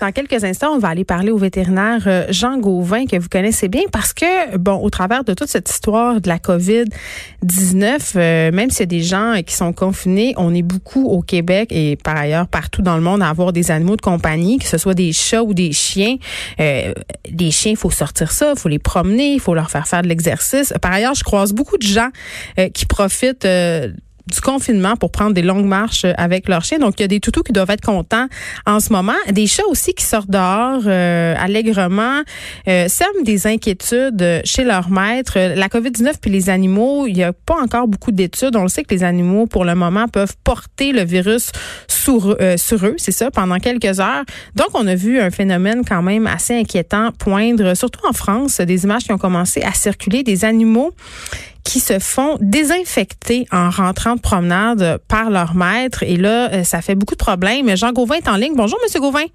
Dans quelques instants, on va aller parler au vétérinaire euh, Jean Gauvin, que vous connaissez bien, parce que, bon, au travers de toute cette histoire de la COVID-19, euh, même s'il y a des gens qui sont confinés, on est beaucoup au Québec et par ailleurs partout dans le monde à avoir des animaux de compagnie, que ce soit des chats ou des chiens. Euh, des chiens, il faut sortir ça, il faut les promener, il faut leur faire faire de l'exercice. Par ailleurs, je croise beaucoup de gens qui profitent du confinement pour prendre des longues marches avec leurs chiens. Donc, il y a des toutous qui doivent être contents en ce moment. Des chats aussi qui sortent dehors euh, allègrement, euh, sèment des inquiétudes chez leur maître. La COVID-19 puis les animaux, il n'y a pas encore beaucoup d'études. On le sait que les animaux, pour le moment, peuvent porter le virus sur, euh, sur eux, c'est ça, pendant quelques heures. Donc, on a vu un phénomène quand même assez inquiétant poindre, surtout en France, des images qui ont commencé à circuler des animaux qui se font désinfecter en rentrant de promenade par leur maître. Et là, euh, ça fait beaucoup de problèmes. Jean Gauvin est en ligne. Bonjour, Monsieur Gauvin.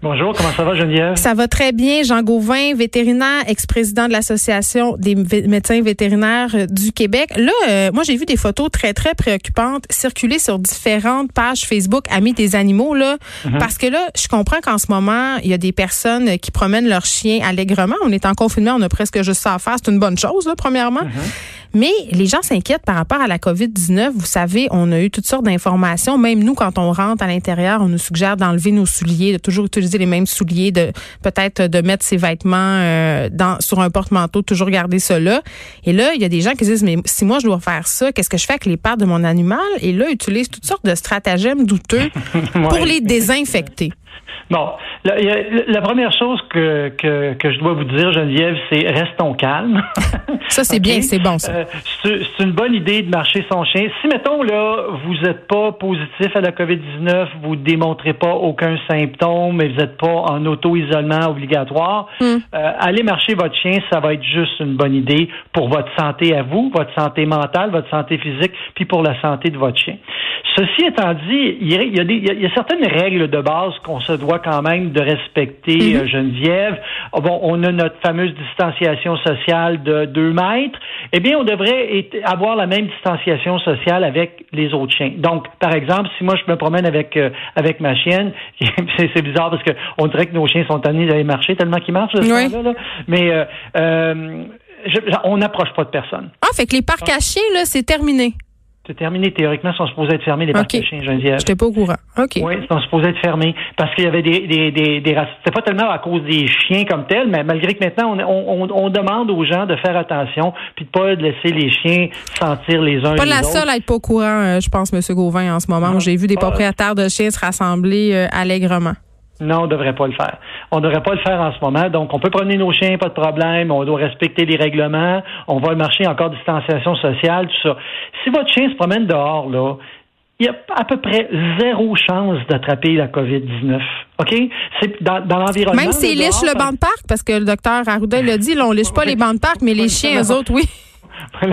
Bonjour, comment ça va Geneviève? Ça va très bien. Jean Gauvin, vétérinaire, ex-président de l'Association des médecins vétérinaires euh, du Québec. Là, euh, moi, j'ai vu des photos très, très préoccupantes circuler sur différentes pages Facebook Amis des animaux, là, mhm. parce que là, je comprends qu'en ce moment, il y a des personnes qui promènent leurs chiens allègrement. On est en confinement, on a presque juste ça à faire. C'est une bonne chose, là, premièrement. Mhm. Mais les gens s'inquiètent par rapport à la COVID-19. Vous savez, on a eu toutes sortes d'informations. Même nous, quand on rentre à l'intérieur, on nous suggère d'enlever nos souliers, de toujours utiliser les mêmes souliers, de peut-être de mettre ses vêtements euh, dans, sur un porte-manteau, toujours garder cela. Et là, il y a des gens qui disent, mais si moi je dois faire ça, qu'est-ce que je fais avec les pattes de mon animal? Et là, ils utilisent toutes sortes de stratagèmes douteux pour les désinfecter. Bon, la, la, première chose que, que, que, je dois vous dire, Geneviève, c'est restons calmes. ça, c'est bien, c'est bon, ça. Euh, c'est une bonne idée de marcher son chien. Si, mettons, là, vous n'êtes pas positif à la COVID-19, vous ne démontrez pas aucun symptôme et vous n'êtes pas en auto-isolement obligatoire, hmm. euh, allez marcher votre chien, ça va être juste une bonne idée pour votre santé à vous, votre santé mentale, votre santé physique, puis pour la santé de votre chien. Ceci étant dit, il y a, il y a certaines règles de base qu'on se doit quand même de respecter, mhm. euh, Geneviève. Ah, bon, on a notre fameuse distanciation sociale de 2 mètres. Eh bien, on devrait avoir la même distanciation sociale avec les autres chiens. Donc, par exemple, si moi je me promène avec euh, avec ma chienne, c'est bizarre parce que on dirait que nos chiens sont amenés d'aller marcher tellement qu'ils marchent. là, Mais euh, on n'approche pas de personne. Ah, fait que les parcs à chiens, là, c'est terminé. C'est terminé. Théoriquement, ils sont supposés être fermés, les parcs okay. chiens, Geneviève. J'étais pas au courant. OK. Oui, ils sont supposés être fermés parce qu'il y avait des, des, des, des C'était pas tellement à cause des chiens comme tels, mais malgré que maintenant, on, on, on demande aux gens de faire attention puis de pas laisser les chiens sentir les uns pas les autres. Pas la seule à être pas au courant, euh, je pense, M. Gauvin, en ce moment. J'ai vu des propriétaires de chiens se rassembler euh, allègrement. Non, on ne devrait pas le faire. On ne devrait pas le faire en ce moment. Donc, on peut promener nos chiens, pas de problème. On doit respecter les règlements. On va marcher encore distanciation sociale, tout ça. Si votre chien se promène dehors, là, il y a à peu près zéro chance d'attraper la COVID-19. OK? C'est dans, l'environnement. Même s'il liche le banc de parc, parce que le docteur Arruda l'a dit, là, on liche pas les bancs de parc, mais les chiens, eux autres, oui.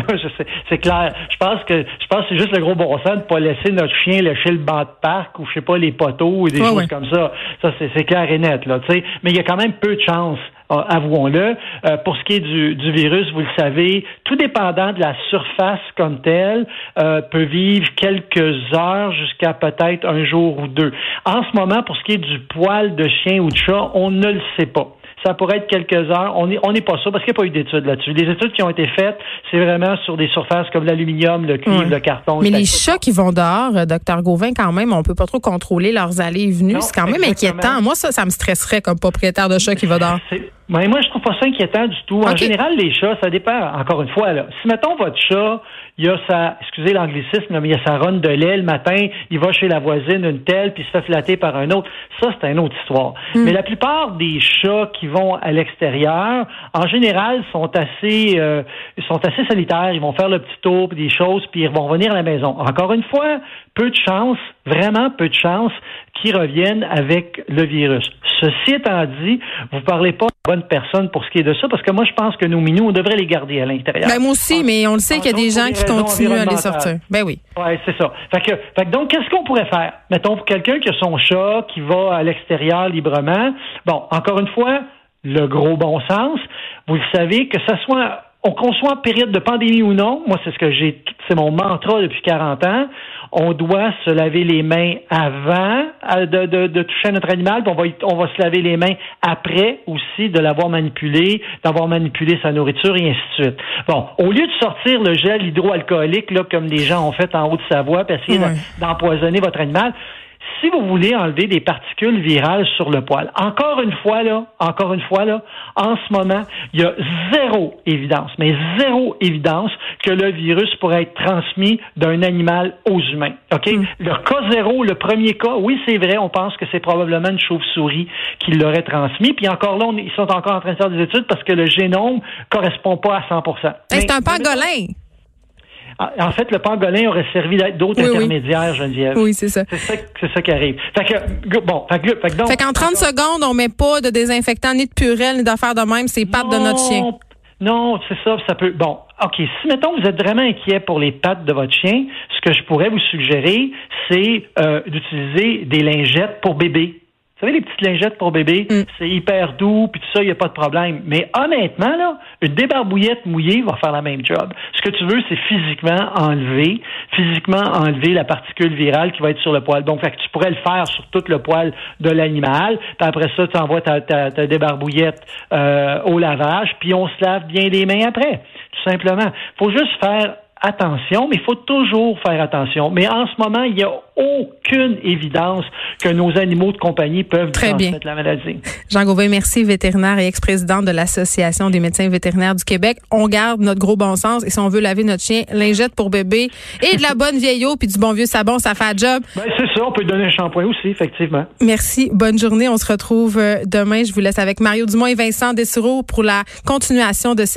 c'est clair. Je pense que je pense que c'est juste le gros bon sens de pas laisser notre chien lécher le banc de parc ou je sais pas les poteaux ou des choses comme ça. Ça c'est clair et net là. sais. Mais il y a quand même peu de chance euh, avouons-le. Euh, pour ce qui est du, du, virus, vous le savez, tout dépendant de la surface comme telle, euh, peut vivre quelques heures jusqu'à peut-être un jour ou deux. En ce moment, pour ce qui est du poil de chien ou de chat, on ne le sait pas ça pourrait être quelques heures. On n'est on pas sûr parce qu'il n'y a pas eu d'études là-dessus. Les études qui ont été faites, c'est vraiment sur des surfaces comme l'aluminium, le cuivre, le carton. Mais les chats qui vont dehors, euh, docteur Gauvin, quand même, on peut pas trop contrôler leurs allées et venues. C'est quand même inquiétant. Moi, ça, ça me stresserait comme propriétaire de chat qui va dehors. Mais moi, je trouve pas ça inquiétant du tout. En général, les chats, ça dépend, encore une fois, là. Si, mettons, votre chat, il a sa, excusez l'anglicisme, mais il a sa ronde de lait le matin, il va chez la voisine, une telle, puis il se fait flatter par un autre. Ça, c'est une autre histoire. Hmm. Mais la plupart des chats qui vont à l'extérieur, en général, sont assez, euh, sont assez solitaires. Ils vont faire le petit tour, puis des choses, puis ils vont revenir à la maison. Encore une fois, peu de chance, vraiment peu de chance qu'ils reviennent avec le virus. Ceci étant dit, vous parlez pas de bonne personne pour ce qui est de ça, parce que moi, je pense que nos minous, on devrait les garder à l'intérieur. Ben, moi aussi, mais on le sait qu'il y a des gens qui continuent à les sortir. Ben oui. Oui, c'est ça. Fait que, fait que donc, qu'est-ce qu'on pourrait faire? Mettons, pour quelqu'un qui a son chat, qui va à l'extérieur librement, bon, encore une fois, le gros bon sens, vous le savez, que ce soit soit en période de pandémie ou non, moi c'est ce que j'ai, c'est mon mantra depuis 40 ans. On doit se laver les mains avant euh, de, de, de toucher notre animal, puis on va, on va se laver les mains après aussi de l'avoir manipulé, d'avoir manipulé sa nourriture et ainsi de suite. Bon, au lieu de sortir le gel hydroalcoolique là comme des gens ont fait en Haute-Savoie, puis essayer d'empoisonner votre animal, si vous voulez enlever des particules virales sur le poil, encore une fois, là, encore une fois, là, en ce moment, il y a zéro évidence, mais zéro évidence que le virus pourrait être transmis d'un animal aux humains. OK? Mm. Le cas zéro, le premier cas, oui, c'est vrai, on pense que c'est probablement une chauve-souris qui l'aurait transmis. Puis encore là, ils sont encore en train de faire des études parce que le génome correspond pas à 100% C'est un pangolin. Ah, en fait, le pangolin aurait servi d'autres intermédiaires, Geneviève. Oui, c'est ça. C'est ça, qui arrive. Fait que, bon, fait que, fait, donc, fait qu'en 30 secondes, on met pas de désinfectant, ni de purelle, ni d'affaires de même, c'est pattes de notre chien. Non, c'est ça, ça peut. Bon, OK. Si, mettons, vous êtes vraiment inquiet pour les pattes de votre chien, ce que je pourrais vous suggérer, c'est euh, d'utiliser des lingettes pour bébé. Vous savez, les petites lingettes pour bébé, mm. c'est hyper doux, puis tout ça, il n'y a pas de problème. Mais honnêtement, là, une débarbouillette mouillée va faire la même job. Ce que tu veux, c'est physiquement enlever, physiquement enlever la particule virale qui va être sur le poil. Donc, fait que tu pourrais le faire sur tout le poil de l'animal. Puis après ça, tu envoies ta, ta, débarbouillette euh, au lavage, puis on se lave bien les mains après, tout simplement. faut juste faire attention, mais il faut toujours faire attention. Mais en ce moment, il n'y a aucune évidence que nos animaux de compagnie peuvent Très transmettre la maladie. Jean Gauvin, merci, vétérinaire et ex-président de l'Association des médecins vétérinaires du Québec. On garde notre gros bon sens et si on veut laver notre chien, lingette pour bébé et de la bonne vieille eau puis du bon vieux sabon, ça fait un job. Ben, c'est ça, on peut donner un shampoing aussi, effectivement. Merci, bonne journée. On se retrouve euh, demain. Je vous laisse avec Mario Dumont et Vincent Dessureau pour la continuation de cette